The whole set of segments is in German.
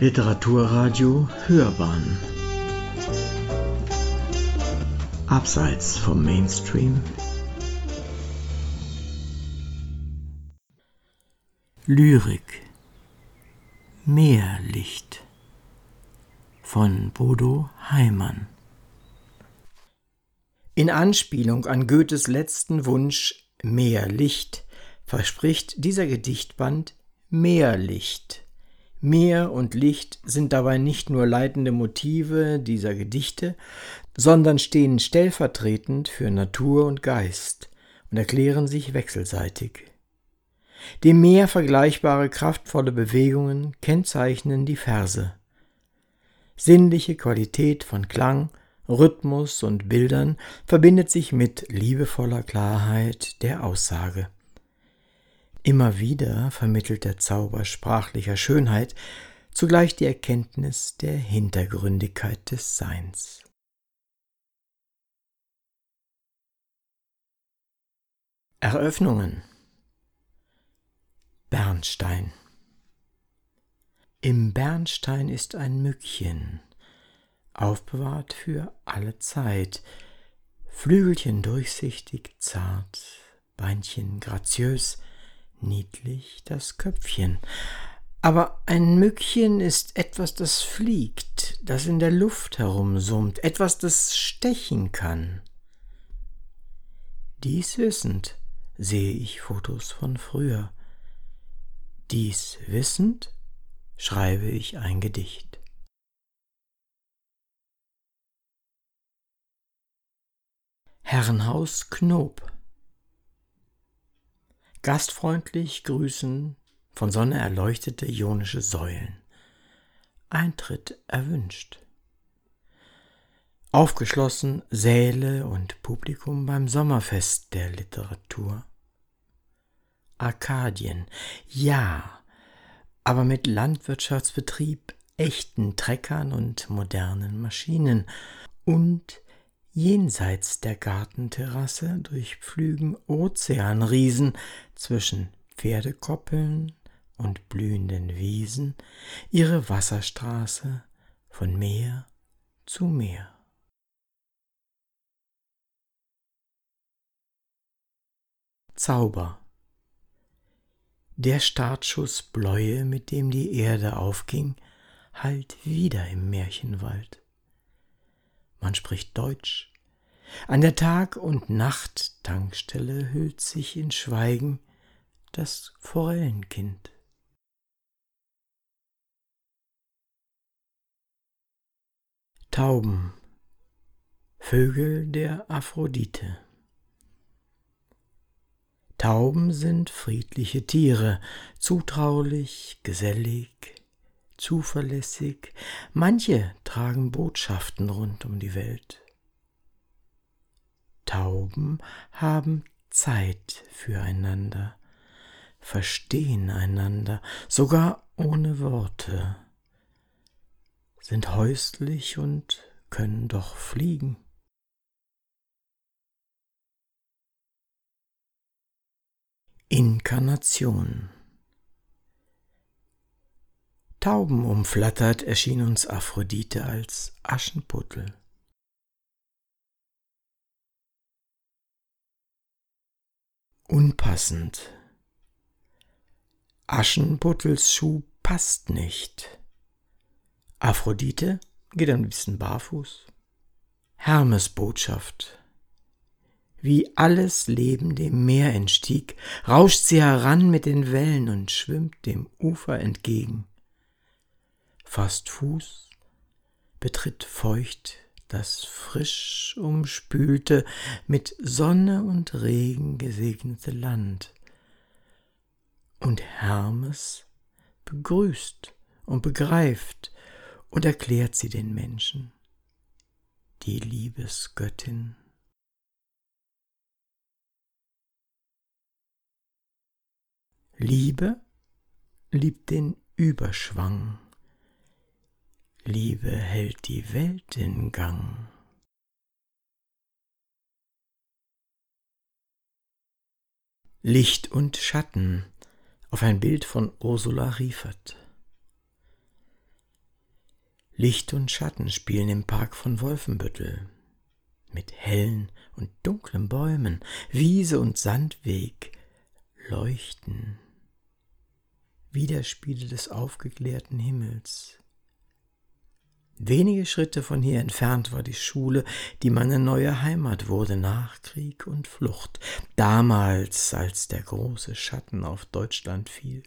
Literaturradio Hörbahn. Abseits vom Mainstream. Lyrik. Meerlicht. Von Bodo Heimann. In Anspielung an Goethes letzten Wunsch Mehr Licht verspricht dieser Gedichtband mehr Licht. Meer und Licht sind dabei nicht nur leitende Motive dieser Gedichte, sondern stehen stellvertretend für Natur und Geist und erklären sich wechselseitig. Dem Meer vergleichbare kraftvolle Bewegungen kennzeichnen die Verse. Sinnliche Qualität von Klang, Rhythmus und Bildern verbindet sich mit liebevoller Klarheit der Aussage. Immer wieder vermittelt der Zauber sprachlicher Schönheit zugleich die Erkenntnis der Hintergründigkeit des Seins. Eröffnungen Bernstein Im Bernstein ist ein Mückchen, aufbewahrt für alle Zeit, Flügelchen durchsichtig zart, Beinchen graziös, niedlich das Köpfchen. Aber ein Mückchen ist etwas, das fliegt, das in der Luft herumsummt, etwas, das stechen kann. Dies wissend sehe ich Fotos von früher. Dies wissend schreibe ich ein Gedicht. Herrenhaus Knob Gastfreundlich grüßen von Sonne erleuchtete ionische Säulen. Eintritt erwünscht. Aufgeschlossen Säle und Publikum beim Sommerfest der Literatur. Arkadien, ja, aber mit Landwirtschaftsbetrieb, echten Treckern und modernen Maschinen und Jenseits der Gartenterrasse durchpflügen Ozeanriesen zwischen Pferdekoppeln und blühenden Wiesen ihre Wasserstraße von Meer zu Meer. Zauber Der Startschuss Bläue, mit dem die Erde aufging, hallt wieder im Märchenwald. Man spricht Deutsch. An der Tag- und Nacht-Tankstelle hüllt sich in Schweigen das Forellenkind. Tauben, Vögel der Aphrodite. Tauben sind friedliche Tiere, zutraulich, gesellig, zuverlässig, manche tragen Botschaften rund um die Welt. Tauben haben Zeit füreinander, verstehen einander, sogar ohne Worte, sind häuslich und können doch fliegen. Inkarnation Tauben umflattert erschien uns Aphrodite als Aschenputtel. Unpassend. Aschenputtels Schuh passt nicht. Aphrodite geht ein bisschen barfuß. Hermes Botschaft. Wie alles Leben dem Meer entstieg, rauscht sie heran mit den Wellen und schwimmt dem Ufer entgegen fasst Fuß, betritt feucht das frisch umspülte, mit Sonne und Regen gesegnete Land. Und Hermes begrüßt und begreift und erklärt sie den Menschen, die Liebesgöttin. Liebe liebt den Überschwang Liebe hält die Welt in Gang. Licht und Schatten auf ein Bild von Ursula Riefert. Licht und Schatten spielen im Park von Wolfenbüttel. Mit hellen und dunklen Bäumen, Wiese und Sandweg leuchten. Widerspiele des aufgeklärten Himmels. Wenige Schritte von hier entfernt war die Schule, die meine neue Heimat wurde nach Krieg und Flucht, damals, als der große Schatten auf Deutschland fiel.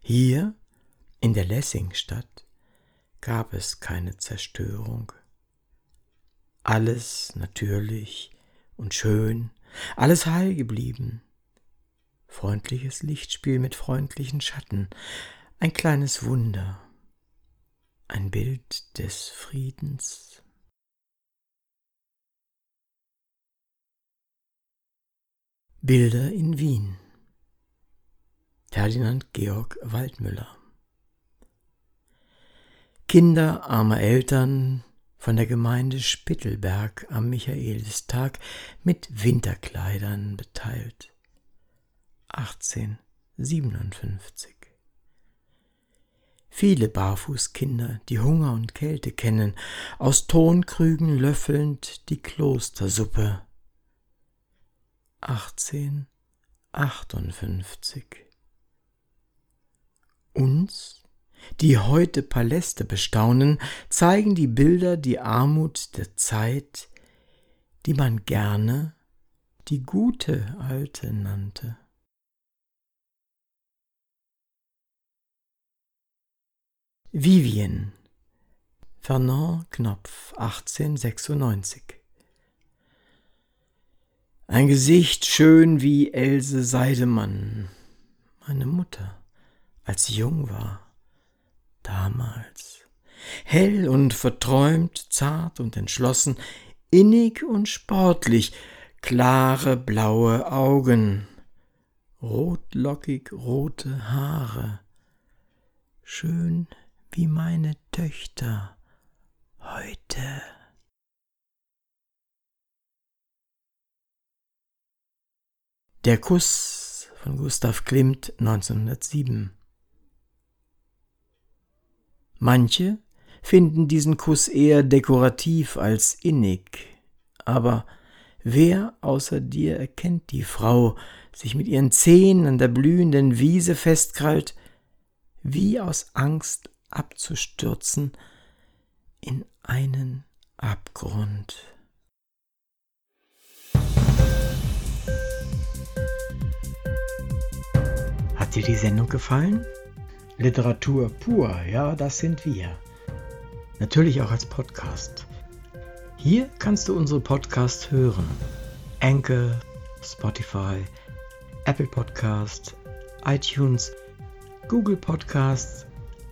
Hier, in der Lessingstadt, gab es keine Zerstörung. Alles natürlich und schön, alles heil geblieben. Freundliches Lichtspiel mit freundlichen Schatten, ein kleines Wunder ein Bild des Friedens. Bilder in Wien Ferdinand Georg Waldmüller Kinder armer Eltern von der Gemeinde Spittelberg am Michaelistag mit Winterkleidern beteilt. 1857 Viele Barfußkinder, die Hunger und Kälte kennen, aus Tonkrügen löffelnd die Klostersuppe. 1858 Uns, die heute Paläste bestaunen, zeigen die Bilder die Armut der Zeit, die man gerne die gute Alte nannte. Vivien. Fernand Knopf 1896 Ein Gesicht schön wie Else Seidemann, meine Mutter, als sie jung war, damals. Hell und verträumt, zart und entschlossen, innig und sportlich, klare blaue Augen, rotlockig rote Haare, schön wie meine Töchter heute. Der Kuss von Gustav Klimt 1907 Manche finden diesen Kuss eher dekorativ als innig, aber wer außer dir erkennt die Frau, sich mit ihren Zehen an der blühenden Wiese festkrallt, wie aus Angst abzustürzen in einen Abgrund. Hat dir die Sendung gefallen? Literatur pur, ja, das sind wir. Natürlich auch als Podcast. Hier kannst du unsere Podcasts hören. Anchor, Spotify, Apple Podcast, iTunes, Google Podcasts